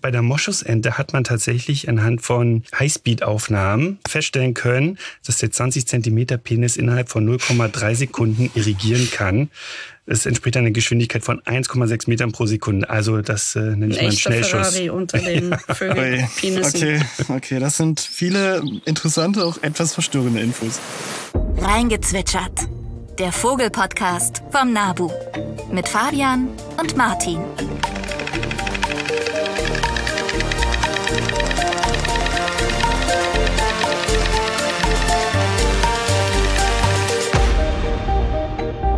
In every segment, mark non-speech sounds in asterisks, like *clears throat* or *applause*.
Bei der Moschusente hat man tatsächlich anhand von Highspeed-Aufnahmen feststellen können, dass der 20 Zentimeter Penis innerhalb von 0,3 Sekunden irrigieren kann. Es entspricht einer Geschwindigkeit von 1,6 Metern pro Sekunde. Also das äh, nenne ich mal einen Schnellschuss. Ferrari unter den *laughs* Vögelpenissen. Okay, okay, das sind viele interessante, auch etwas verstörende Infos. Reingezwitschert. Der Vogelpodcast vom Nabu. Mit Fabian und Martin.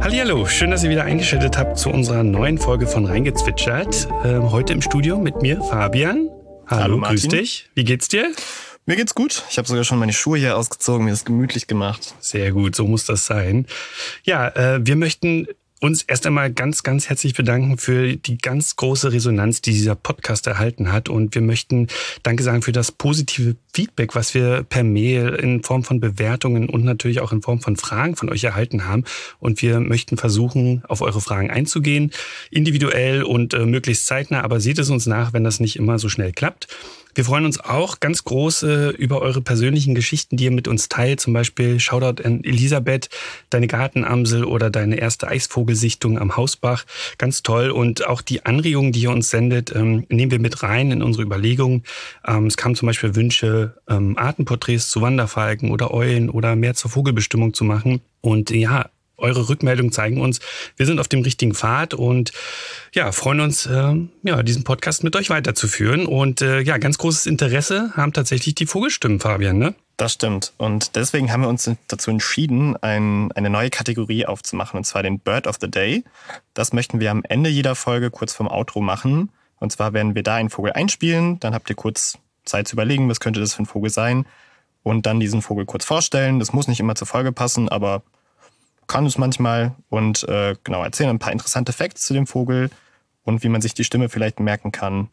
Hallo, schön, dass ihr wieder eingeschaltet habt zu unserer neuen Folge von Reingezwitschert. Ähm, heute im Studio mit mir Fabian. Hallo, Hallo Martin. grüß dich. Wie geht's dir? Mir geht's gut. Ich habe sogar schon meine Schuhe hier ausgezogen, mir das gemütlich gemacht. Sehr gut, so muss das sein. Ja, äh, wir möchten uns erst einmal ganz, ganz herzlich bedanken für die ganz große Resonanz, die dieser Podcast erhalten hat. Und wir möchten Danke sagen für das positive Feedback, was wir per Mail in Form von Bewertungen und natürlich auch in Form von Fragen von euch erhalten haben. Und wir möchten versuchen, auf eure Fragen einzugehen, individuell und äh, möglichst zeitnah. Aber seht es uns nach, wenn das nicht immer so schnell klappt. Wir freuen uns auch ganz groß äh, über eure persönlichen Geschichten, die ihr mit uns teilt. Zum Beispiel Shoutout an Elisabeth, deine Gartenamsel oder deine erste Eisvogelsichtung am Hausbach. Ganz toll. Und auch die Anregungen, die ihr uns sendet, ähm, nehmen wir mit rein in unsere Überlegungen. Ähm, es kamen zum Beispiel Wünsche, ähm, Artenporträts zu Wanderfalken oder Eulen oder mehr zur Vogelbestimmung zu machen. Und ja, eure Rückmeldungen zeigen uns, wir sind auf dem richtigen Pfad und ja, freuen uns, äh, ja, diesen Podcast mit euch weiterzuführen. Und äh, ja, ganz großes Interesse haben tatsächlich die Vogelstimmen, Fabian, ne? Das stimmt. Und deswegen haben wir uns dazu entschieden, ein, eine neue Kategorie aufzumachen, und zwar den Bird of the Day. Das möchten wir am Ende jeder Folge kurz vom Outro machen. Und zwar werden wir da einen Vogel einspielen, dann habt ihr kurz Zeit zu überlegen, was könnte das für ein Vogel sein. Und dann diesen Vogel kurz vorstellen. Das muss nicht immer zur Folge passen, aber kann es manchmal und äh, genau erzählen ein paar interessante Facts zu dem Vogel und wie man sich die Stimme vielleicht merken kann.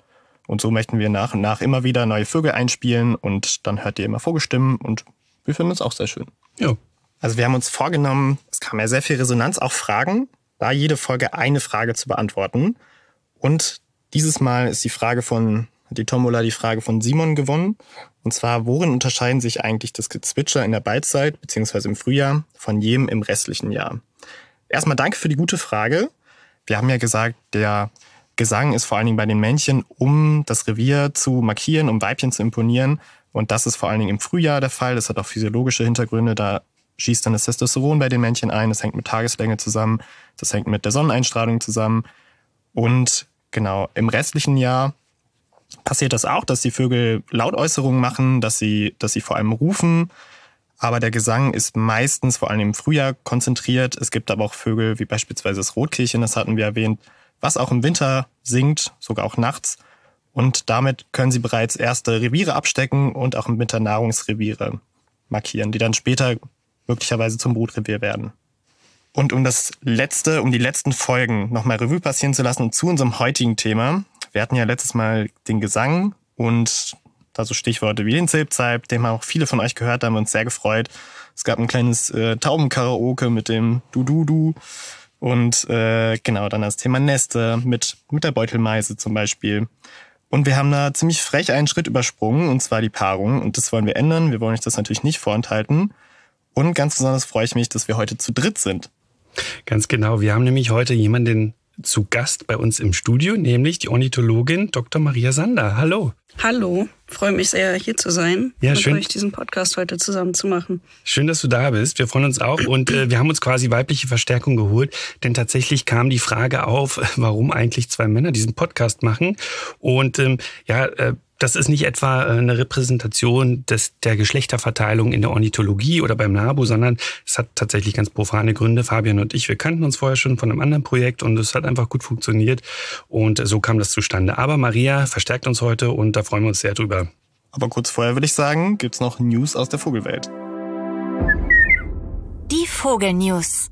Und so möchten wir nach und nach immer wieder neue Vögel einspielen und dann hört ihr immer Vogelstimmen und wir finden es auch sehr schön. Ja. Also wir haben uns vorgenommen, es kam ja sehr viel Resonanz, auch Fragen, da jede Folge eine Frage zu beantworten. Und dieses Mal ist die Frage von, die Tombola die Frage von Simon gewonnen. Und zwar, worin unterscheiden sich eigentlich das Gezwitscher in der Balzzeit beziehungsweise im Frühjahr von jedem im restlichen Jahr? Erstmal danke für die gute Frage. Wir haben ja gesagt, der Gesang ist vor allen Dingen bei den Männchen, um das Revier zu markieren, um Weibchen zu imponieren. Und das ist vor allen Dingen im Frühjahr der Fall. Das hat auch physiologische Hintergründe. Da schießt dann das Testosteron bei den Männchen ein. Das hängt mit Tageslänge zusammen. Das hängt mit der Sonneneinstrahlung zusammen. Und genau, im restlichen Jahr passiert das auch, dass die Vögel Lautäußerungen machen, dass sie, dass sie vor allem rufen. Aber der Gesang ist meistens vor allem im Frühjahr konzentriert. Es gibt aber auch Vögel, wie beispielsweise das Rotkehlchen, das hatten wir erwähnt, was auch im Winter singt, sogar auch nachts. Und damit können sie bereits erste Reviere abstecken und auch im Winter Nahrungsreviere markieren, die dann später möglicherweise zum Brutrevier werden. Und um das letzte, um die letzten Folgen nochmal Revue passieren zu lassen und zu unserem heutigen Thema, wir hatten ja letztes Mal den Gesang und da so Stichworte wie den Zilpzeip, den haben auch viele von euch gehört, da haben wir uns sehr gefreut. Es gab ein kleines äh, Taubenkaraoke mit dem Du-Du-Du und äh, genau dann das Thema Neste mit, mit der Beutelmeise zum Beispiel. Und wir haben da ziemlich frech einen Schritt übersprungen, und zwar die Paarung. Und das wollen wir ändern. Wir wollen euch das natürlich nicht vorenthalten. Und ganz besonders freue ich mich, dass wir heute zu dritt sind. Ganz genau. Wir haben nämlich heute jemanden zu Gast bei uns im Studio, nämlich die Ornithologin Dr. Maria Sander. Hallo. Hallo, freue mich sehr, hier zu sein ja, und schön. euch diesen Podcast heute zusammen zu machen. Schön, dass du da bist. Wir freuen uns auch und äh, wir haben uns quasi weibliche Verstärkung geholt, denn tatsächlich kam die Frage auf, warum eigentlich zwei Männer diesen Podcast machen. Und ähm, ja, äh, das ist nicht etwa äh, eine Repräsentation des, der Geschlechterverteilung in der Ornithologie oder beim NABU, sondern es hat tatsächlich ganz profane Gründe. Fabian und ich, wir kannten uns vorher schon von einem anderen Projekt und es hat einfach gut funktioniert und so kam das zustande. Aber Maria verstärkt uns heute und da freuen wir uns sehr drüber. Aber kurz vorher würde ich sagen, gibt's noch News aus der Vogelwelt. Die Vogelnews.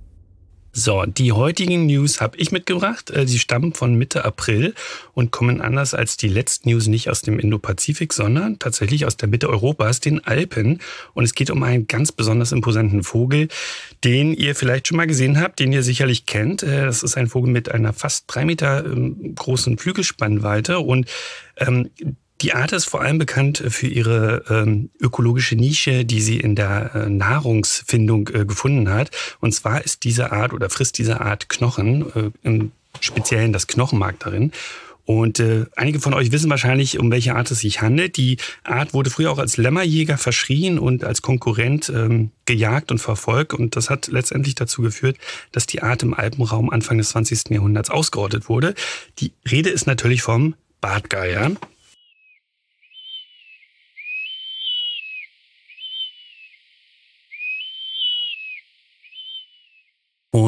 So, die heutigen News habe ich mitgebracht. Äh, sie stammen von Mitte April und kommen anders als die letzten News nicht aus dem Indopazifik, sondern tatsächlich aus der Mitte Europas, den Alpen. Und es geht um einen ganz besonders imposanten Vogel, den ihr vielleicht schon mal gesehen habt, den ihr sicherlich kennt. Äh, das ist ein Vogel mit einer fast drei Meter ähm, großen Flügelspannweite und ähm, die Art ist vor allem bekannt für ihre ähm, ökologische Nische, die sie in der äh, Nahrungsfindung äh, gefunden hat. Und zwar ist diese Art oder frisst diese Art Knochen, äh, im Speziellen das Knochenmark darin. Und äh, einige von euch wissen wahrscheinlich, um welche Art es sich handelt. Die Art wurde früher auch als Lämmerjäger verschrien und als Konkurrent ähm, gejagt und verfolgt. Und das hat letztendlich dazu geführt, dass die Art im Alpenraum Anfang des 20. Jahrhunderts ausgerottet wurde. Die Rede ist natürlich vom Bartgeier.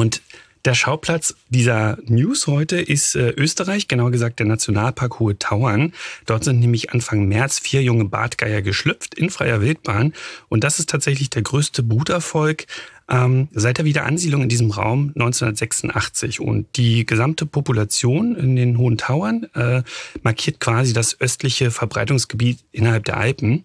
Und der Schauplatz dieser News heute ist äh, Österreich, genauer gesagt der Nationalpark Hohe Tauern. Dort sind nämlich Anfang März vier junge Bartgeier geschlüpft in freier Wildbahn. Und das ist tatsächlich der größte Bruterfolg ähm, seit der Wiederansiedlung in diesem Raum 1986. Und die gesamte Population in den Hohen Tauern äh, markiert quasi das östliche Verbreitungsgebiet innerhalb der Alpen.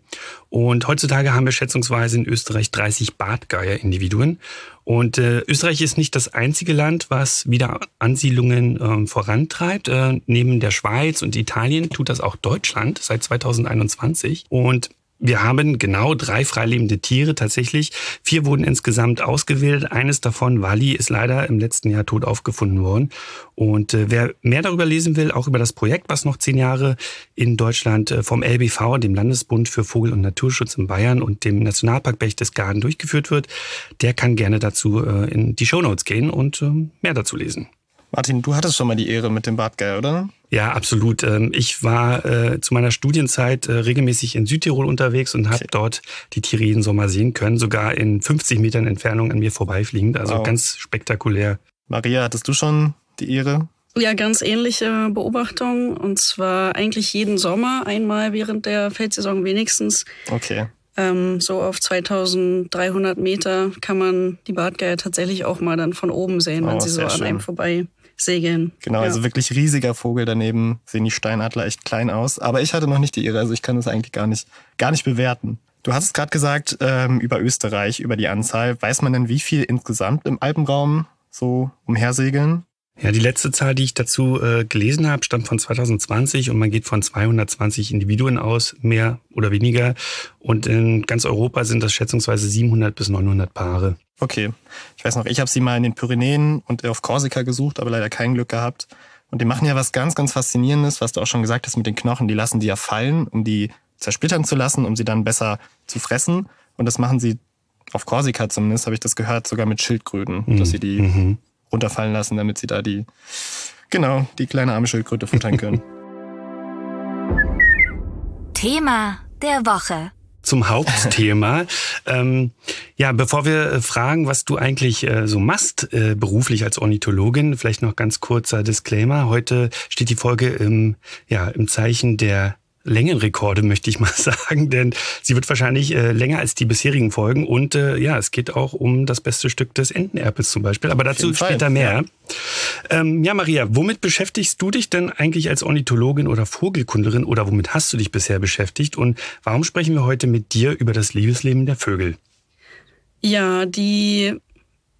Und heutzutage haben wir schätzungsweise in Österreich 30 Bartgeier-Individuen. Und äh, Österreich ist nicht das einzige Land, was Wiederansiedlungen ähm, vorantreibt. Äh, neben der Schweiz und Italien tut das auch Deutschland seit 2021. Und wir haben genau drei freilebende Tiere tatsächlich. Vier wurden insgesamt ausgewählt. Eines davon, Wally, ist leider im letzten Jahr tot aufgefunden worden. Und äh, wer mehr darüber lesen will, auch über das Projekt, was noch zehn Jahre in Deutschland äh, vom LBV, dem Landesbund für Vogel- und Naturschutz in Bayern und dem Nationalpark Berchtesgaden durchgeführt wird, der kann gerne dazu äh, in die Shownotes gehen und äh, mehr dazu lesen. Martin, du hattest schon mal die Ehre mit dem Bartgeier, oder? Ja, absolut. Ähm, ich war äh, zu meiner Studienzeit äh, regelmäßig in Südtirol unterwegs und habe okay. dort die Tiere jeden Sommer sehen können, sogar in 50 Metern Entfernung an mir vorbeifliegend. Also wow. ganz spektakulär. Maria, hattest du schon die Ehre? Ja, ganz ähnliche Beobachtung. Und zwar eigentlich jeden Sommer, einmal während der Feldsaison wenigstens. Okay. Ähm, so auf 2300 Meter kann man die Bartgeier tatsächlich auch mal dann von oben sehen, oh, wenn sie so an einem vorbei segeln. Genau, ja. also wirklich riesiger Vogel daneben sehen die Steinadler echt klein aus. Aber ich hatte noch nicht die Ehre, also ich kann das eigentlich gar nicht, gar nicht bewerten. Du hast es gerade gesagt ähm, über Österreich, über die Anzahl. Weiß man denn, wie viel insgesamt im Alpenraum so umhersegeln? Ja, die letzte Zahl, die ich dazu äh, gelesen habe, stammt von 2020 und man geht von 220 Individuen aus, mehr oder weniger. Und in ganz Europa sind das schätzungsweise 700 bis 900 Paare. Okay, ich weiß noch, ich habe sie mal in den Pyrenäen und auf Korsika gesucht, aber leider kein Glück gehabt. Und die machen ja was ganz, ganz Faszinierendes, was du auch schon gesagt hast mit den Knochen. Die lassen die ja fallen, um die zersplittern zu lassen, um sie dann besser zu fressen. Und das machen sie auf Korsika zumindest, habe ich das gehört, sogar mit Schildkröten, mhm. dass sie die mhm runterfallen lassen, damit sie da die, genau, die kleine arme Schildkröte futtern können. *laughs* Thema der Woche zum Hauptthema. ähm, ja, bevor wir äh, fragen, was du eigentlich äh, so machst äh, beruflich als Ornithologin, vielleicht noch ganz kurzer Disclaimer. Heute steht die Folge im, ja, im Zeichen der Längenrekorde, möchte ich mal *laughs* sagen, denn sie wird wahrscheinlich äh, länger als die bisherigen Folgen und äh, ja, es geht auch um das beste Stück des Entenerpels zum Beispiel, aber dazu später mehr. Ja. Ähm, ja, Maria, womit beschäftigst du dich denn eigentlich als Ornithologin oder Vogelkundlerin oder womit hast du dich bisher beschäftigt und warum sprechen wir heute mit dir über das Liebesleben der Vögel? Ja, die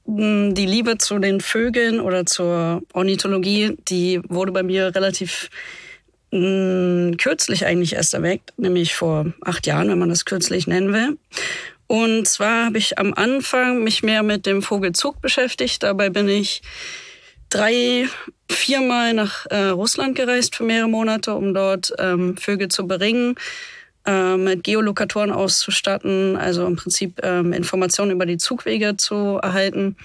hm, die Liebe zu den Vögeln oder zur Ornithologie, die wurde bei mir relativ mh, kürzlich eigentlich erst erweckt, nämlich vor acht Jahren, wenn man das kürzlich nennen will. Und zwar habe ich am Anfang mich mehr mit dem Vogelzug beschäftigt. Dabei bin ich drei, viermal nach äh, Russland gereist für mehrere Monate, um dort ähm, Vögel zu beringen, äh, mit Geolokatoren auszustatten, also im Prinzip ähm, Informationen über die Zugwege zu erhalten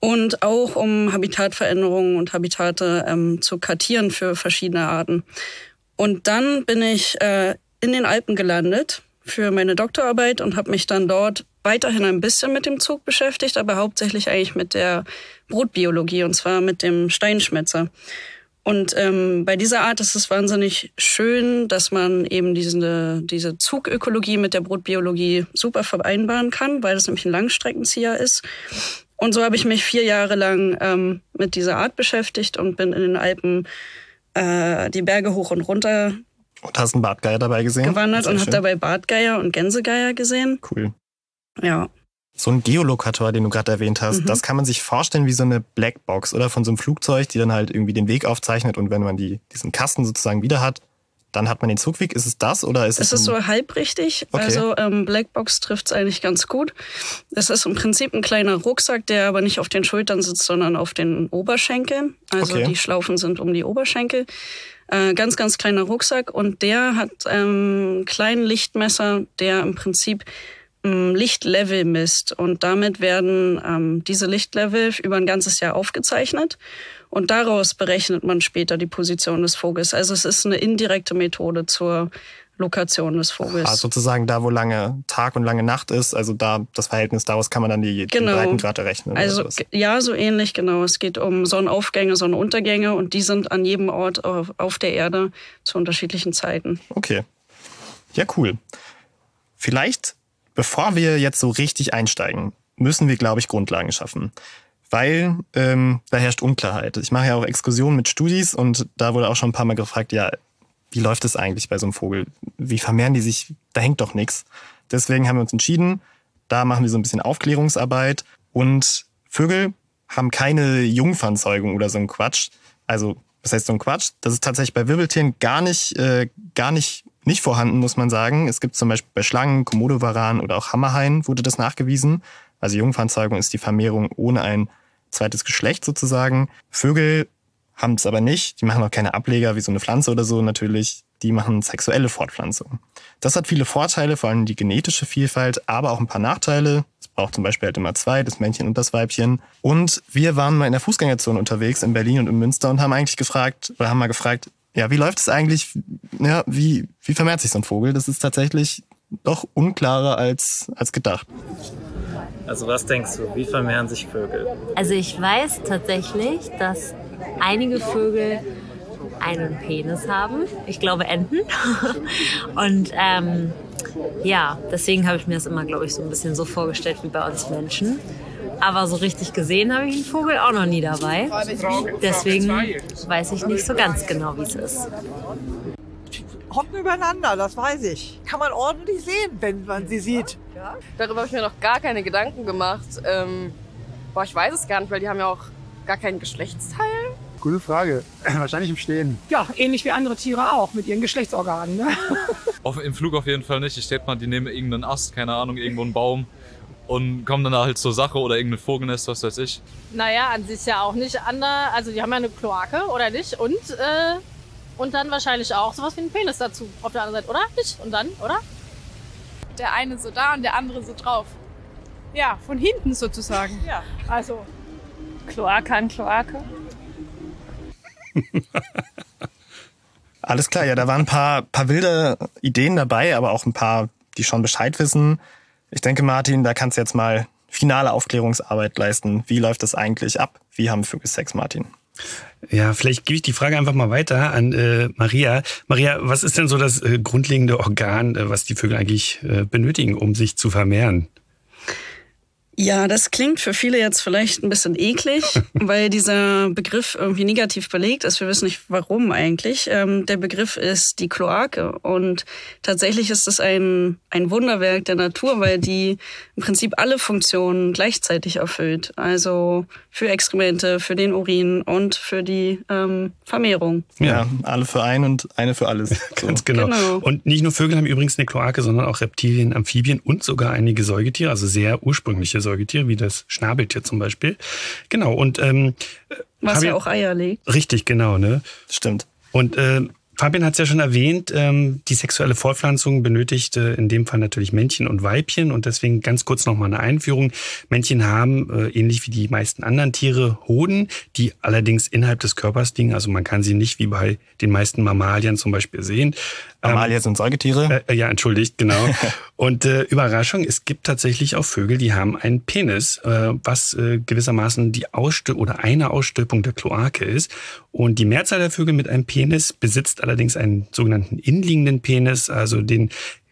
und auch um Habitatveränderungen und Habitate ähm, zu kartieren für verschiedene Arten. Und dann bin ich äh, in den Alpen gelandet für meine Doktorarbeit und habe mich dann dort weiterhin ein bisschen mit dem Zug beschäftigt, aber hauptsächlich eigentlich mit der Brutbiologie und zwar mit dem Steinschmetzer. Und ähm, bei dieser Art ist es wahnsinnig schön, dass man eben diese, diese Zugökologie mit der Brutbiologie super vereinbaren kann, weil das nämlich ein Langstreckenzieher ist. Und so habe ich mich vier Jahre lang ähm, mit dieser Art beschäftigt und bin in den Alpen äh, die Berge hoch und runter Und hast einen Bartgeier dabei gesehen? gewandert und habe dabei Bartgeier und Gänsegeier gesehen. Cool. Ja, So ein Geolokator, den du gerade erwähnt hast, Mhm. das kann man sich vorstellen wie so eine Blackbox oder von so einem Flugzeug, die dann halt irgendwie den Weg aufzeichnet und wenn man die, diesen Kasten sozusagen wieder hat, dann hat man den Zugweg. Ist es das oder ist es es ist so halb richtig. Okay. Also ähm, Blackbox trifft es eigentlich ganz gut. Es ist im Prinzip ein kleiner Rucksack, der aber nicht auf den Schultern sitzt, sondern auf den Oberschenkeln. Also Okay. die Schlaufen sind um die Oberschenkel. Äh, ganz, ganz kleiner Rucksack und der hat ähm, einen kleinen Lichtmesser, der im Prinzip Lichtlevel misst. Und damit werden ähm, diese Lichtlevel über ein ganzes Jahr aufgezeichnet. Und daraus berechnet man später die Position des Vogels. Also es ist eine indirekte Methode zur Lokation des Vogels. Ah, sozusagen da, wo lange Tag und lange Nacht ist, also da das Verhältnis daraus kann man dann die, Genau. den Breitengrad errechnen. Also ja, so ähnlich, genau. Es geht um Sonnenaufgänge, Sonnenuntergänge und die sind an jedem Ort auf, auf der Erde zu unterschiedlichen Zeiten. Okay. Ja, cool. Vielleicht, bevor wir jetzt so richtig einsteigen, müssen wir, glaube ich, Grundlagen schaffen. Weil ähm, da herrscht Unklarheit. Ich mache ja auch Exkursionen mit Studis und da wurde auch schon ein paar Mal gefragt, ja, wie läuft es eigentlich bei so einem Vogel? Wie vermehren die sich? Da hängt doch nichts. Deswegen haben wir uns entschieden, da machen wir so ein bisschen Aufklärungsarbeit und Vögel haben keine Jungfernzeugung oder so ein Quatsch. Also, was heißt so ein Quatsch? Das ist tatsächlich bei Wirbeltieren gar nicht, äh, gar nicht, nicht vorhanden, muss man sagen. Es gibt zum Beispiel bei Schlangen, Komodowaran oder auch Hammerhaien wurde das nachgewiesen. Also Jungfernzeugung ist die Vermehrung ohne ein zweites Geschlecht sozusagen. Vögel haben es aber nicht. Die machen auch keine Ableger wie so eine Pflanze oder so natürlich. Die machen sexuelle Fortpflanzung. Das hat viele Vorteile, vor allem die genetische Vielfalt, aber auch ein paar Nachteile. Es braucht zum Beispiel halt immer zwei, das Männchen und das Weibchen. Und wir waren mal in der Fußgängerzone unterwegs in Berlin und in Münster und haben eigentlich gefragt, oder haben mal gefragt, ja, wie läuft es eigentlich, ja, wie, wie vermehrt sich so ein Vogel? Das ist tatsächlich doch unklarer als, als gedacht. Also was denkst du, wie vermehren sich Vögel? Also ich weiß tatsächlich, dass einige Vögel einen Penis haben. Ich glaube Enten. *laughs* Und ähm, ja, deswegen habe ich mir das immer, glaube ich, so ein bisschen so vorgestellt wie bei uns Menschen. Aber so richtig gesehen habe ich einen Vogel auch noch nie dabei. Deswegen weiß ich nicht so ganz genau, wie es ist. hocken übereinander, das weiß ich. Kann man ordentlich sehen, wenn man sie sieht. Darüber habe ich mir noch gar keine Gedanken gemacht. Ähm, boah, ich weiß es gar nicht, weil die haben ja auch gar kein Geschlechtsteil. Gute Frage. *clears throat* Wahrscheinlich im Stehen. Ja, ähnlich wie andere Tiere auch mit ihren Geschlechtsorganen. Ne? *laughs* Auf, Im Flug auf jeden Fall nicht. Ich denke mal, die nehmen irgendeinen Ast, keine Ahnung, irgendwo einen Baum und kommen dann halt zur Sache oder irgendein Vogelnest, was weiß ich. Naja, an sich ja auch nicht anders. Also die haben ja eine Kloake, oder nicht? Und, äh, und dann wahrscheinlich auch sowas wie einen Penis dazu auf der anderen Seite, oder? Nicht? Und dann, oder? Der eine so da und der andere so drauf. Ja, von hinten sozusagen. *laughs* Ja. Also Kloake an Kloake. *laughs* Alles klar, ja, da waren ein paar, paar wilde Ideen dabei, aber auch ein paar, die schon Bescheid wissen. Ich denke, Martin, da kannst du jetzt mal finale Aufklärungsarbeit leisten. Wie läuft das eigentlich ab? Wie haben Vögel Sex, Martin? Ja, vielleicht gebe ich die Frage einfach mal weiter an äh, Maria. Maria, was ist denn so das äh, grundlegende Organ, äh, was die Vögel eigentlich äh, benötigen, um sich zu vermehren? Ja, das klingt für viele jetzt vielleicht ein bisschen eklig, *laughs* weil dieser Begriff irgendwie negativ belegt ist. Wir wissen nicht warum eigentlich. Ähm, der Begriff ist die Kloake und tatsächlich ist es ein, ein Wunderwerk der Natur, weil die im Prinzip alle Funktionen gleichzeitig erfüllt. Also für Exkremente, für den Urin und für die ähm, Vermehrung. Ja. alle für ein und eine für alles. *laughs* So. Ganz genau. Genau. Und nicht nur Vögel haben übrigens eine Kloake, sondern auch Reptilien, Amphibien und sogar einige Säugetiere, also sehr ursprüngliche Säugetiere, wie das Schnabeltier zum Beispiel. Genau, und ähm, Was Fabian- ja auch Eier legt. Richtig, genau, ne? Stimmt. Und äh, Fabian hat es ja schon erwähnt, ähm, die sexuelle Fortpflanzung benötigt äh, in dem Fall natürlich Männchen und Weibchen und deswegen ganz kurz nochmal eine Einführung. Männchen haben, äh, ähnlich wie die meisten anderen Tiere, Hoden, die allerdings innerhalb des Körpers liegen. Also man kann sie nicht wie bei den meisten Mammalien zum Beispiel sehen. Mammalien sind Säugetiere. Äh, ja, entschuldigt, genau. *laughs* Und äh, Überraschung, es gibt tatsächlich auch Vögel, die haben einen Penis, äh, was äh, gewissermaßen die Ausstö oder eine Ausstülpung der Kloake ist. Und die Mehrzahl der Vögel mit einem Penis besitzt allerdings einen sogenannten innenliegenden Penis, also den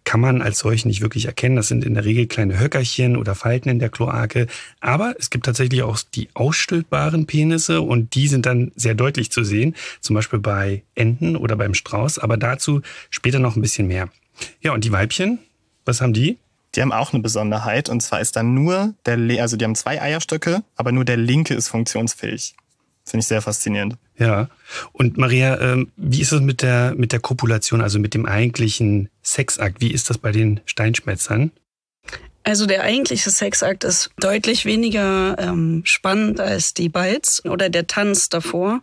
kann man als solche nicht wirklich erkennen. Das sind in der Regel kleine Höckerchen oder Falten in der Kloake. Aber es gibt tatsächlich auch die ausstülpbaren Penisse und die sind dann sehr deutlich zu sehen. Zum Beispiel bei Enten oder beim Strauß. Aber dazu später noch ein bisschen mehr. Ja, und die Weibchen, was haben die? Die haben auch eine Besonderheit und zwar ist dann nur der, also die haben zwei Eierstöcke, aber nur der linke ist funktionsfähig. Finde ich sehr faszinierend. Ja. Und Maria, ähm, wie ist es mit der, mit der Kopulation, also mit dem eigentlichen Sexakt? Wie ist das bei den Steinschmetzern? Also der eigentliche Sexakt ist deutlich weniger ähm, spannend als die Balz oder der Tanz davor.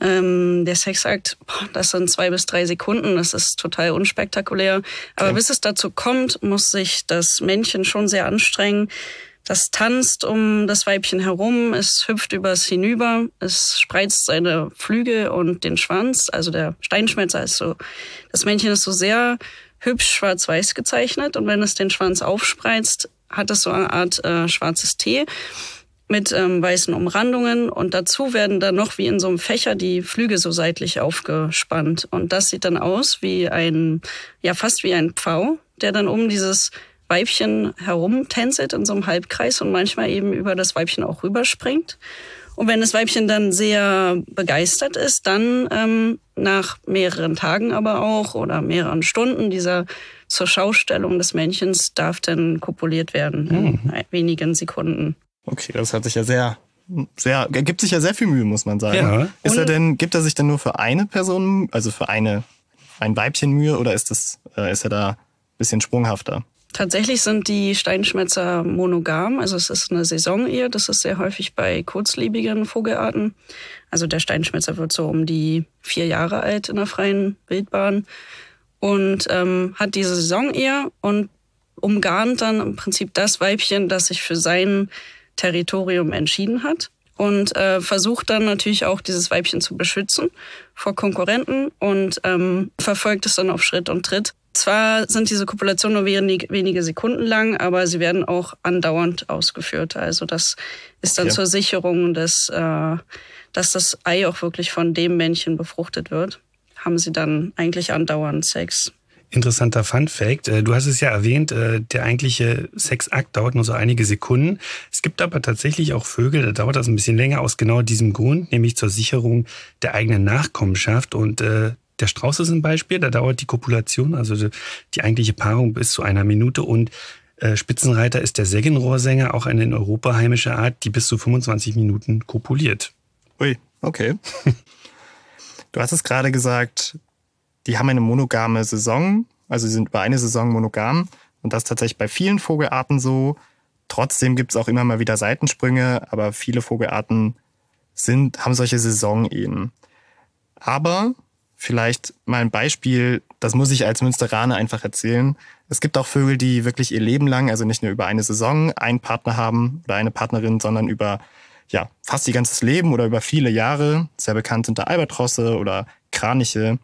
Ähm, der Sexakt, das sind zwei bis drei Sekunden, das ist total unspektakulär. Aber okay. bis es dazu kommt, muss sich das Männchen schon sehr anstrengen. Das tanzt um das Weibchen herum, es hüpft übers hinüber, es spreizt seine Flügel und den Schwanz. Also der Steinschmelzer ist so, das Männchen ist so sehr hübsch schwarz-weiß gezeichnet und wenn es den Schwanz aufspreizt, hat es so eine Art äh, schwarzes T mit ähm, weißen Umrandungen und dazu werden dann noch wie in so einem Fächer die Flügel so seitlich aufgespannt und das sieht dann aus wie ein, ja fast wie ein Pfau, der dann um dieses Weibchen herumtänzelt in so einem Halbkreis und manchmal eben über das Weibchen auch rüberspringt. Und wenn das Weibchen dann sehr begeistert ist, dann ähm, nach mehreren Tagen aber auch oder mehreren Stunden dieser zur Schaustellung des Männchens darf dann kopuliert werden in mhm. wenigen Sekunden. Okay, das hat sich ja sehr, sehr, er gibt sich ja sehr viel Mühe, muss man sagen. Ja. Ist er denn, gibt er sich denn nur für eine Person, also für eine, ein Weibchen Mühe oder ist das, äh, ist er da ein bisschen sprunghafter? Tatsächlich sind die Steinschmetzer monogam, also es ist eine Saisonehe, das ist sehr häufig bei kurzlebigen Vogelarten. Also der Steinschmetzer wird so um die vier Jahre alt in der freien Wildbahn und ähm, hat diese Saisonehe und umgarnt dann im Prinzip das Weibchen, das sich für sein Territorium entschieden hat und äh, versucht dann natürlich auch dieses Weibchen zu beschützen vor Konkurrenten und ähm, verfolgt es dann auf Schritt und Tritt. Zwar sind diese Kopulationen nur wenig, wenige Sekunden lang, aber sie werden auch andauernd ausgeführt. Also das ist dann okay. zur Sicherung, des, äh, dass das Ei auch wirklich von dem Männchen befruchtet wird. Haben sie dann eigentlich andauernd Sex. Interessanter Fun Fact. Äh, du hast es ja erwähnt, äh, der eigentliche Sexakt dauert nur so einige Sekunden. Es gibt aber tatsächlich auch Vögel, da dauert das ein bisschen länger aus genau diesem Grund, nämlich zur Sicherung der eigenen Nachkommenschaft. Und äh, der Strauß ist ein Beispiel, da dauert die Kopulation, also die eigentliche Paarung bis zu einer Minute. Und Spitzenreiter ist der Sägenrohrsänger, auch eine in Europa heimische Art, die bis zu 25 Minuten kopuliert. Ui, okay. Du hast es gerade gesagt, die haben eine monogame Saison, also sie sind über eine Saison monogam. Und das ist tatsächlich bei vielen Vogelarten so. Trotzdem gibt es auch immer mal wieder Seitensprünge, aber viele Vogelarten sind, haben solche Saisonehen. Aber vielleicht mal ein Beispiel, das muss ich als Münsteraner einfach erzählen. Es gibt auch Vögel, die wirklich ihr Leben lang, also nicht nur über eine Saison, einen Partner haben oder eine Partnerin, sondern über ja, fast ihr ganzes Leben oder über viele Jahre. Sehr bekannt sind da Albatrosse oder Kraniche.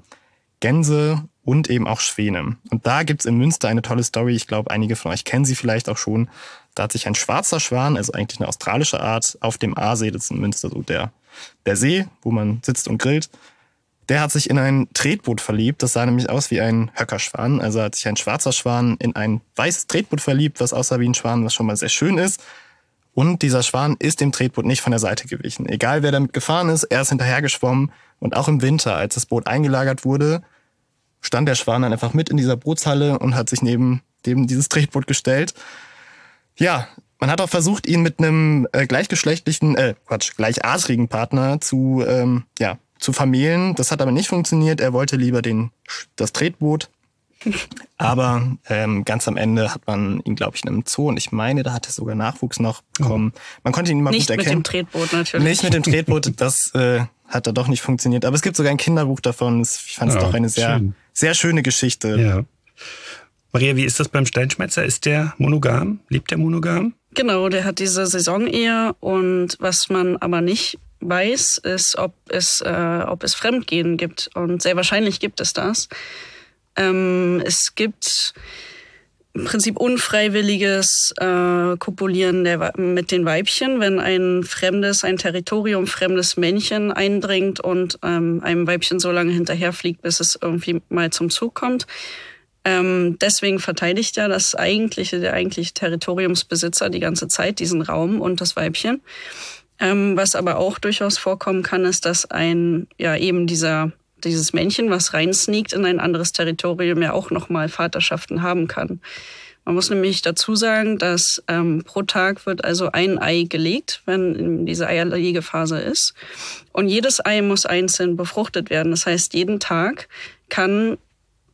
Gänse und eben auch Schwäne. Und da gibt's in Münster eine tolle Story. Ich glaube, einige von euch kennen sie vielleicht auch schon. Da hat sich ein schwarzer Schwan, also eigentlich eine australische Art, auf dem Aasee, das ist in Münster so der, der See, wo man sitzt und grillt, der hat sich in ein Tretboot verliebt. Das sah nämlich aus wie ein Höckerschwan. Also hat sich ein schwarzer Schwan in ein weißes Tretboot verliebt, was aussah wie ein Schwan, was schon mal sehr schön ist. Und dieser Schwan ist dem Tretboot nicht von der Seite gewichen. Egal wer damit gefahren ist, er ist hinterhergeschwommen und auch im Winter, als das Boot eingelagert wurde, stand der Schwan dann einfach mit in dieser Bootshalle und hat sich neben dem dieses Tretboot gestellt. Ja, man hat auch versucht, ihn mit einem äh, gleichgeschlechtlichen, äh, Quatsch, gleichartigen Partner zu, ähm, ja, zu vermählen. Das hat aber nicht funktioniert. Er wollte lieber den, das Tretboot. *laughs* Aber ähm, ganz am Ende hat man ihn, glaube ich, in einem Zoo und ich meine, da hat er sogar Nachwuchs noch bekommen. Man konnte ihn immer nicht gut erkennen. Nicht mit dem Tretboot natürlich. Nicht mit dem Tretboot, das äh, hat da doch nicht funktioniert. Aber es gibt sogar ein Kinderbuch davon. Ich fand es ja, doch eine sehr, schön. sehr schöne Geschichte. Ja. Maria, wie ist das beim Steinschmetzer? Ist der monogam? Lebt der monogam? Genau, der hat diese Saisonehe und was man aber nicht weiß, ist, ob es, äh, ob es Fremdgehen gibt. Und sehr wahrscheinlich gibt es das. Ähm, es gibt im Prinzip unfreiwilliges äh, Kopulieren der, mit den Weibchen, wenn ein fremdes, ein Territorium fremdes Männchen eindringt und ähm, einem Weibchen so lange hinterherfliegt, bis es irgendwie mal zum Zug kommt. Ähm, deswegen verteidigt ja das eigentliche, der eigentliche Territoriumsbesitzer die ganze Zeit diesen Raum und das Weibchen. Ähm, was aber auch durchaus vorkommen kann, ist, dass ein, ja, eben dieser, dieses Männchen, was reinsneakt in ein anderes Territorium, ja auch nochmal Vaterschaften haben kann. Man muss nämlich dazu sagen, dass ähm, pro Tag wird also ein Ei gelegt, wenn diese Eierlegephase ist. Und jedes Ei muss einzeln befruchtet werden. Das heißt, jeden Tag kann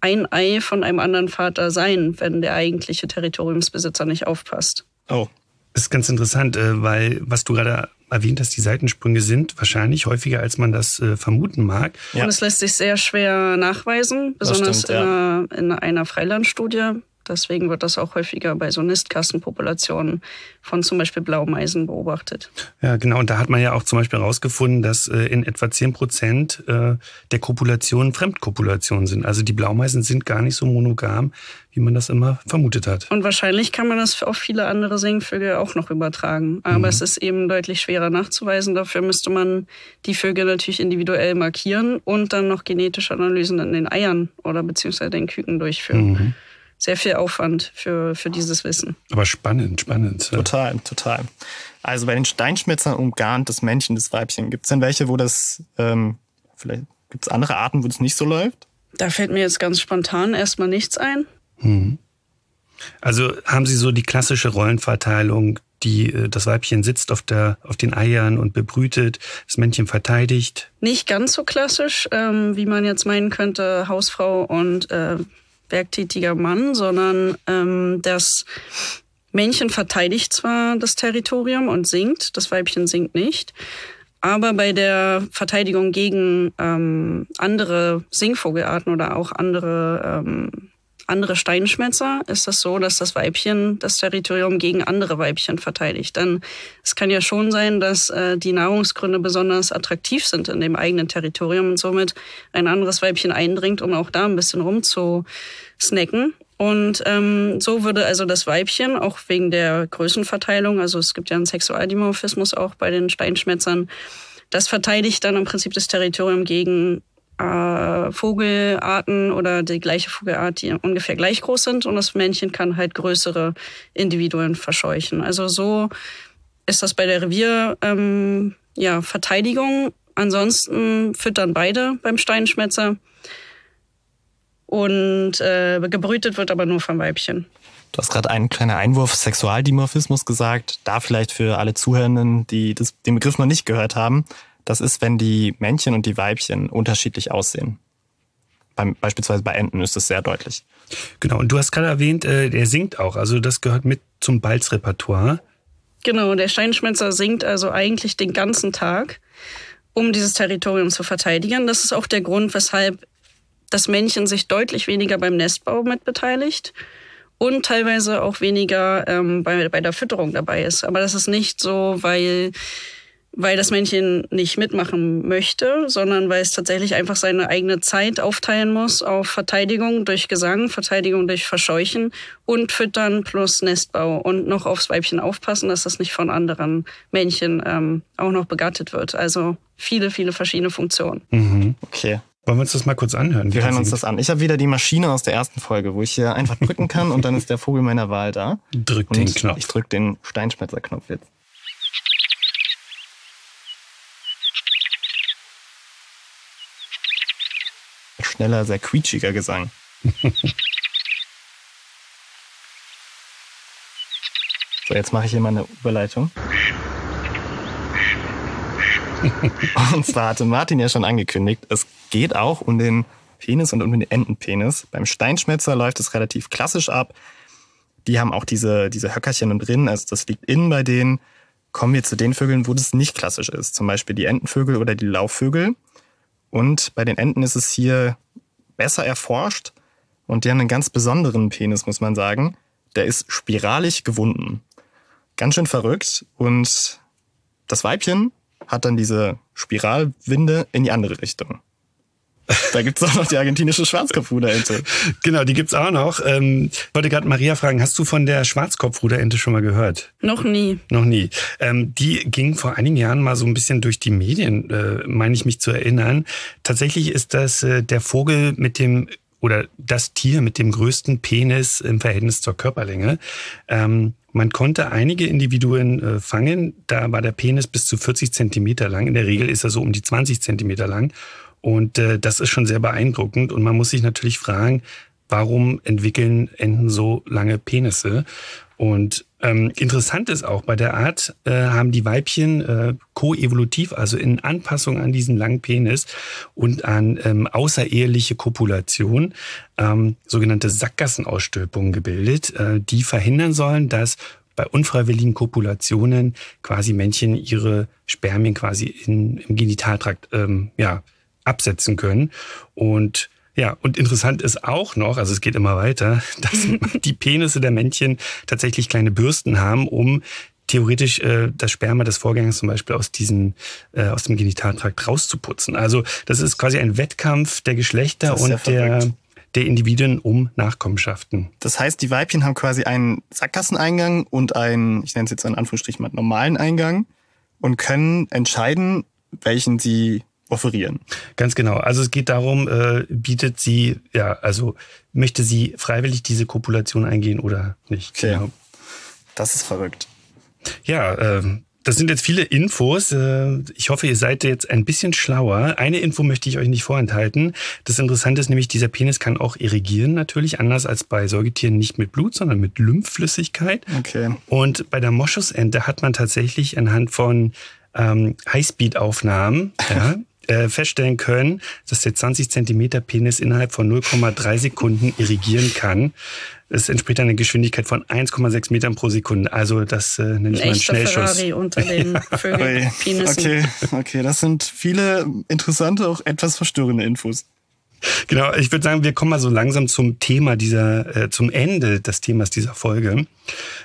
ein Ei von einem anderen Vater sein, wenn der eigentliche Territoriumsbesitzer nicht aufpasst. Oh. Das ist ganz interessant, äh, weil was du gerade erwähnt hast, die Seitensprünge sind wahrscheinlich häufiger, als man das äh, vermuten mag. Ja. Und es lässt sich sehr schwer nachweisen, besonders stimmt, ja. in, einer, in einer Freilandstudie. Deswegen wird das auch häufiger bei so Nistkassenpopulationen von zum Beispiel Blaumeisen beobachtet. Ja, genau. Und da hat man ja auch zum Beispiel herausgefunden, dass äh, in etwa 10 Prozent äh, der Kopulationen Fremdkopulationen sind. Also die Blaumeisen sind gar nicht so monogam, wie man das immer vermutet hat. Und wahrscheinlich kann man das auf viele andere Singvögel auch noch übertragen. Aber mhm. es ist eben deutlich schwerer nachzuweisen. Dafür müsste man die Vögel natürlich individuell markieren und dann noch genetische Analysen in den Eiern oder beziehungsweise den Küken durchführen. Mhm sehr viel Aufwand für, für dieses Wissen. Aber spannend, spannend. Total, total. Also bei den Steinschmetzern umgarnt das Männchen, das Weibchen. Gibt es denn welche, wo das, ähm, vielleicht gibt es andere Arten, wo das nicht so läuft? Da fällt mir jetzt ganz spontan erstmal nichts ein. Hm. Also haben Sie so die klassische Rollenverteilung, die äh, das Weibchen sitzt auf der auf den Eiern und bebrütet, das Männchen verteidigt? Nicht ganz so klassisch, ähm, wie man jetzt meinen könnte, Hausfrau und äh, werktätiger Mann, sondern ähm, das Männchen verteidigt zwar das Territorium und singt, das Weibchen singt nicht, aber bei der Verteidigung gegen ähm, andere Singvogelarten oder auch andere ähm, andere Steinschmetzer ist es so, dass das Weibchen das Territorium gegen andere Weibchen verteidigt. Denn es kann ja schon sein, dass äh, die Nahrungsgründe besonders attraktiv sind in dem eigenen Territorium und somit ein anderes Weibchen eindringt, um auch da ein bisschen rumzusnacken. Und ähm, so würde also das Weibchen, auch wegen der Größenverteilung, also es gibt ja einen Sexualdimorphismus auch bei den Steinschmetzern, das verteidigt dann im Prinzip das Territorium gegen äh, Vogelarten oder die gleiche Vogelart, die ungefähr gleich groß sind und das Männchen kann halt größere Individuen verscheuchen. Also so ist das bei der Revier ähm, ja. Ansonsten füttern beide beim Steinschmetzer und äh, gebrütet wird aber nur vom Weibchen. Du hast gerade einen kleinen Einwurf Sexualdimorphismus gesagt. Da vielleicht für alle Zuhörenden, die das, den Begriff noch nicht gehört haben. Das ist, wenn die Männchen und die Weibchen unterschiedlich aussehen. Beim, beispielsweise bei Enten ist das sehr deutlich. Genau, und du hast gerade erwähnt, äh, der singt auch. Also das gehört mit zum Balzrepertoire. Genau, der Steinschmetzer singt also eigentlich den ganzen Tag, um dieses Territorium zu verteidigen. Das ist auch der Grund, weshalb das Männchen sich deutlich weniger beim Nestbau mitbeteiligt und teilweise auch weniger ähm, bei, bei der Fütterung dabei ist. Aber das ist nicht so, weil weil das Männchen nicht mitmachen möchte, sondern weil es tatsächlich einfach seine eigene Zeit aufteilen muss auf Verteidigung durch Gesang, Verteidigung durch Verscheuchen und Füttern plus Nestbau und noch aufs Weibchen aufpassen, dass das nicht von anderen Männchen ähm, auch noch begattet wird. Also viele, viele verschiedene Funktionen. Mhm. Okay. Wollen wir uns das mal kurz anhören? Wir hören uns das an. Ich habe wieder die Maschine aus der ersten Folge, wo ich hier einfach drücken kann und dann ist der Vogel meiner Wahl da. Drück und den Knopf. Ich drück den Steinschmetzerknopf jetzt. Schneller, sehr quietschiger Gesang. *laughs* so, jetzt mache ich hier mal eine Überleitung. *laughs* Und zwar hatte Martin ja schon angekündigt, es geht auch um den Penis und um den Entenpenis. Beim Steinschmetzer läuft es relativ klassisch ab. Die haben auch diese, diese Höckerchen und Rinnen, also das liegt innen bei denen. Kommen wir zu den Vögeln, wo das nicht klassisch ist. Zum Beispiel die Entenvögel oder die Laufvögel. Und bei den Enten ist es hier besser erforscht und die haben einen ganz besonderen Penis, muss man sagen. Der ist spiralig gewunden. Ganz schön verrückt und das Weibchen hat dann diese Spiralwinde in die andere Richtung. Da gibt es auch noch die argentinische Schwarzkopfruderente. genau, die gibt's auch noch. Ähm, ich wollte gerade Maria fragen, hast du von der Schwarzkopfruderente schon mal gehört? Noch nie. Noch nie. Ähm, die ging vor einigen Jahren mal so ein bisschen durch die Medien, äh, meine ich mich zu erinnern. Tatsächlich ist das äh, der Vogel mit dem oder das Tier mit dem größten Penis im Verhältnis zur Körperlänge. Ähm, man konnte einige Individuen äh, fangen, da war der Penis bis zu 40 Zentimeter lang. In der Regel ist er so um die 20 Zentimeter lang. Und äh, das ist schon sehr beeindruckend. Und man muss sich natürlich fragen, warum entwickeln Enten so lange Penisse? Und ähm, interessant ist auch, bei der Art äh, haben die Weibchen äh, koevolutiv, also in Anpassung an diesen langen Penis und an ähm, außereheliche Kopulation, ähm, sogenannte Sackgassenausstülpungen gebildet, äh, die verhindern sollen, dass bei unfreiwilligen Kopulationen quasi Männchen ihre Spermien quasi in, im Genitaltrakt ähm, ja, absetzen können. Und ja, und interessant ist auch noch, also es geht immer weiter, *laughs* dass *laughs* die Penisse der Männchen tatsächlich kleine Bürsten haben, um theoretisch äh, das Sperma des Vorgängers zum Beispiel aus diesen äh, aus dem Genitaltrakt rauszuputzen. Also das ist quasi ein Wettkampf der Geschlechter und der der Individuen um Nachkommenschaften. Das heißt, die Weibchen haben quasi einen Sackgasseneingang und einen, ich nenne es jetzt in Anführungsstrichen mal normalen Eingang und können entscheiden, welchen sie offerieren. Ganz genau. Also es geht darum, äh, bietet sie, ja, also möchte sie freiwillig diese Kopulation eingehen oder nicht. Okay. Genau. Das ist verrückt. Ja, äh, das sind jetzt viele Infos. Äh, ich hoffe, ihr seid jetzt ein bisschen schlauer. Eine Info möchte ich euch nicht vorenthalten. Das Interessante ist nämlich, dieser Penis kann auch irrigieren natürlich, anders als bei Säugetieren nicht mit Blut, sondern mit Lymphflüssigkeit. Okay. Und bei der Moschusente hat man tatsächlich anhand von ähm, Highspeed-Aufnahmen *laughs* ja, äh, feststellen können, dass der 20 Zentimeter Penis innerhalb von 0,3 Sekunden irrigieren kann. Das entspricht einer Geschwindigkeit von 1,6 Metern pro Sekunde. Also das äh, nenne ich mal einen Schnellschuss. Ferrari unter den *laughs* Vögelpenissen. Okay, okay, das sind viele interessante, auch etwas verstörende Infos. *laughs* Genau, ich würde sagen, wir kommen mal so langsam zum Thema dieser, äh, zum Ende des Themas dieser Folge.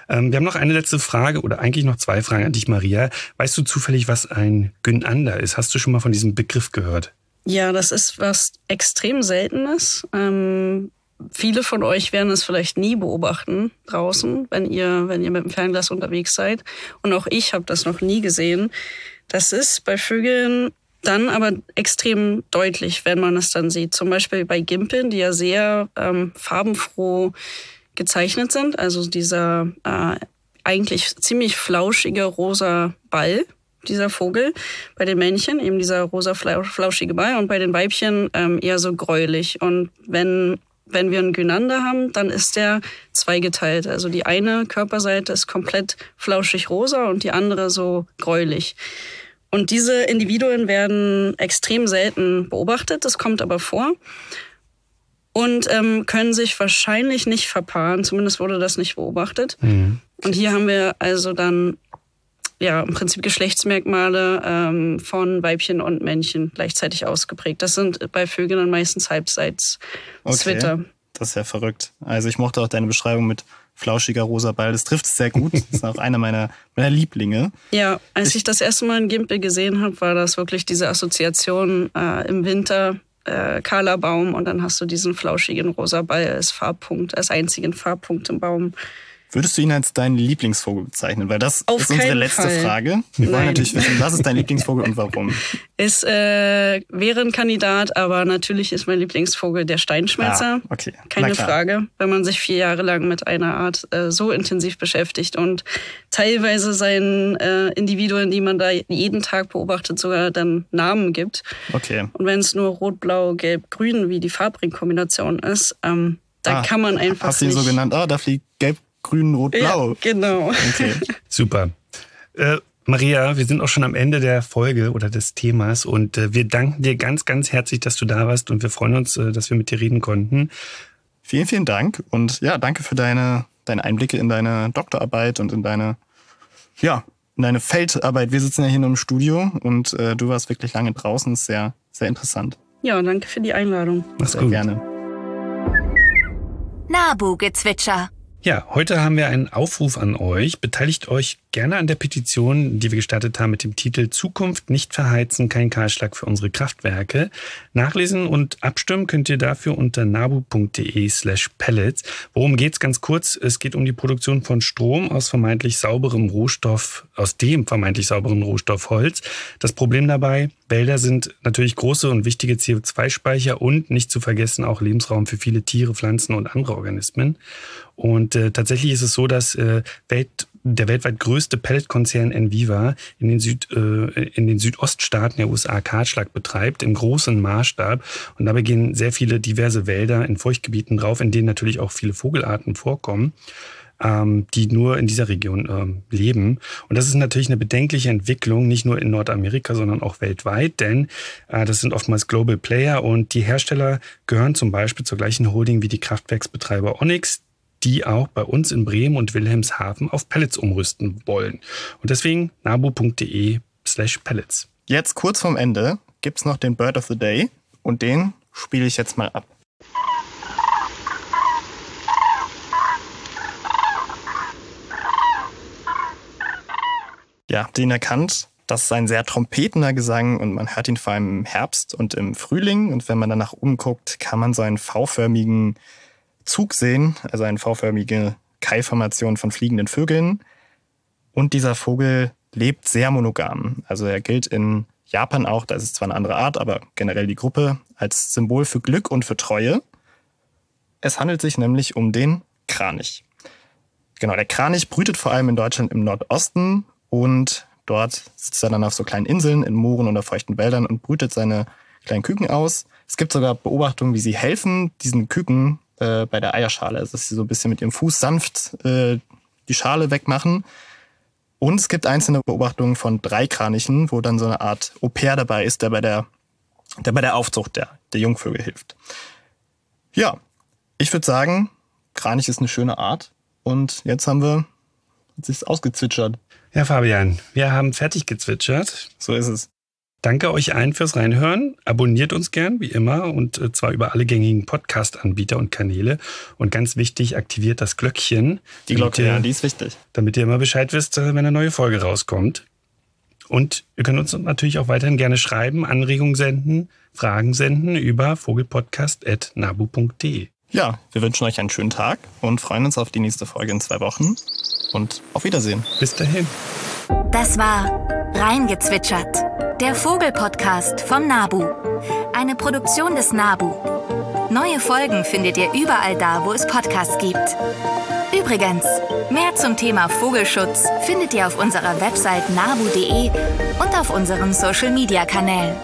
Ähm, wir haben noch eine letzte Frage oder eigentlich noch zwei Fragen an dich, Maria. Weißt du zufällig, was ein Gynander ist? Hast du schon mal von diesem Begriff gehört? Ja, das ist was extrem Seltenes. Ähm, viele von euch werden es vielleicht nie beobachten draußen, wenn ihr, wenn ihr mit dem Fernglas unterwegs seid. Und auch ich habe das noch nie gesehen. Das ist bei Vögeln dann aber extrem deutlich, wenn man es dann sieht. Zum Beispiel bei Gimpeln, die ja sehr ähm, farbenfroh gezeichnet sind. Also dieser äh, eigentlich ziemlich flauschige rosa Ball, dieser Vogel. Bei den Männchen eben dieser rosa flauschige Ball und bei den Weibchen ähm, eher so gräulich. Und wenn wenn wir einen Gynander haben, dann ist der zweigeteilt. Also die eine Körperseite ist komplett flauschig rosa und die andere so gräulich. Und diese Individuen werden extrem selten beobachtet, das kommt aber vor. Und ähm, können sich wahrscheinlich nicht verpaaren, zumindest wurde das nicht beobachtet. Mhm. Und hier haben wir also dann ja im Prinzip Geschlechtsmerkmale ähm, von Weibchen und Männchen gleichzeitig ausgeprägt. Das sind bei Vögeln dann meistens halbseits Zwitter. Okay. Das ist ja verrückt. Also ich mochte auch deine Beschreibung mit flauschiger rosa Ball. Das trifft es sehr gut. Das ist auch einer meiner, meiner Lieblinge. Ja, als ich, ich das erste Mal in Gimpel gesehen habe, war das wirklich diese Assoziation äh, im Winter. Äh, kahler Baum und dann hast du diesen flauschigen rosa Ball als Farbpunkt, als einzigen Farbpunkt im Baum. Würdest du ihn als deinen Lieblingsvogel bezeichnen? Weil das Auf ist unsere letzte Fall. Frage. Wir Nein. wollen natürlich wissen, was ist dein Lieblingsvogel und warum? *laughs* Es äh, wäre ein Kandidat, aber natürlich ist mein Lieblingsvogel der Steinschmelzer. Ah, okay. Keine Frage. Wenn man sich vier Jahre lang mit einer Art äh, so intensiv beschäftigt und teilweise seinen äh, Individuen, die man da jeden Tag beobachtet, sogar dann Namen gibt. Okay. Und wenn es nur rot, blau, gelb, grün, wie die Farbringkombination ist, ähm, da ah, kann man einfach. Hast du ihn so genannt? Ah, da fliegt grün, rot, blau. Ja, genau. Okay. *laughs* Super. Äh, Maria, wir sind auch schon am Ende der Folge oder des Themas und äh, wir danken dir ganz, ganz herzlich, dass du da warst und wir freuen uns, äh, dass wir mit dir reden konnten. Vielen, vielen Dank und ja, danke für deine, deine Einblicke in deine Doktorarbeit und in deine, ja, in deine Feldarbeit. Wir sitzen ja hier nur im Studio und äh, du warst wirklich lange draußen. Ist sehr, sehr interessant. Ja, danke für die Einladung. Mach's sehr gut. gerne. Nabu-Gezwitscher. Ja, heute haben wir einen Aufruf an euch. Beteiligt euch gerne an der Petition, die wir gestartet haben mit dem Titel Zukunft nicht verheizen, kein Kahlschlag für unsere Kraftwerke. Nachlesen und abstimmen könnt ihr dafür unter nabu.de slash pellets. Worum geht's ganz kurz? Es geht um die Produktion von Strom aus vermeintlich sauberem Rohstoff, aus dem vermeintlich sauberen Rohstoff Holz. Das Problem dabei, Wälder sind natürlich große und wichtige CO2-Speicher und nicht zu vergessen auch Lebensraum für viele Tiere, Pflanzen und andere Organismen. Und äh, tatsächlich ist es so, dass äh, Welt, der weltweit größte Pelletkonzern Enviva in den, Süd, äh, in den Südoststaaten der USA Kahlschlag betreibt, im großen Maßstab. Und dabei gehen sehr viele diverse Wälder in Feuchtgebieten drauf, in denen natürlich auch viele Vogelarten vorkommen ähm, die nur in dieser Region ähm, leben. Und das ist natürlich eine bedenkliche Entwicklung, nicht nur in Nordamerika, sondern auch weltweit, denn äh, das sind oftmals Global Player und die Hersteller gehören zum Beispiel zur gleichen Holding wie die Kraftwerksbetreiber Onyx, die auch bei uns in Bremen und Wilhelmshaven auf Pellets umrüsten wollen. Und deswegen nabu.de slash pellets. Jetzt kurz vorm Ende gibt's noch den Bird of the Day und den spiele ich jetzt mal ab. Ja, ihn erkannt? Das ist ein sehr trompetender Gesang und man hört ihn vor allem im Herbst und im Frühling. Und wenn man dann nach oben guckt, kann man so einen V-förmigen Zug sehen, also eine V-förmige Keilformation von fliegenden Vögeln. Und dieser Vogel lebt sehr monogam. Also er gilt in Japan auch, da ist es zwar eine andere Art, aber generell die Gruppe als Symbol für Glück und für Treue. Es handelt sich nämlich um den Kranich. Genau, der Kranich brütet vor allem in Deutschland im Nordosten und dort sitzt er dann auf so kleinen Inseln in Mooren oder feuchten Wäldern und brütet seine kleinen Küken aus. Es gibt sogar Beobachtungen, wie sie helfen, diesen Küken äh, bei der Eierschale, also dass sie so ein bisschen mit ihrem Fuß sanft äh, die Schale wegmachen. Und es gibt einzelne Beobachtungen von drei Kranichen, wo dann so eine Art Au-pair dabei ist, der bei der, der bei der Aufzucht der, der Jungvögel hilft. Ja, ich würde sagen, Kranich ist eine schöne Art. Und jetzt haben wir, jetzt ist ausgezwitschert. Ja, Fabian, wir haben fertig gezwitschert. So ist es. Danke euch allen fürs Reinhören. Abonniert uns gern, wie immer, und äh, zwar über alle gängigen Podcast-Anbieter und Kanäle. Und ganz wichtig, aktiviert das Glöckchen. Die Glocke, ihr, ja, die ist wichtig. Damit ihr immer Bescheid wisst, äh, wenn eine neue Folge rauskommt. Und ihr könnt uns natürlich auch weiterhin gerne schreiben, Anregungen senden, Fragen senden über vogelpodcast.nabu.de. Ja, wir wünschen euch einen schönen Tag und freuen uns auf die nächste Folge in zwei Wochen. Und auf Wiedersehen. Bis dahin. Das war Reingezwitschert, der Vogelpodcast von Nabu. Eine Produktion des Nabu. Neue Folgen findet ihr überall da, wo es Podcasts gibt. Übrigens, mehr zum Thema Vogelschutz findet ihr auf unserer Website nabu.de und auf unseren Social-Media-Kanälen.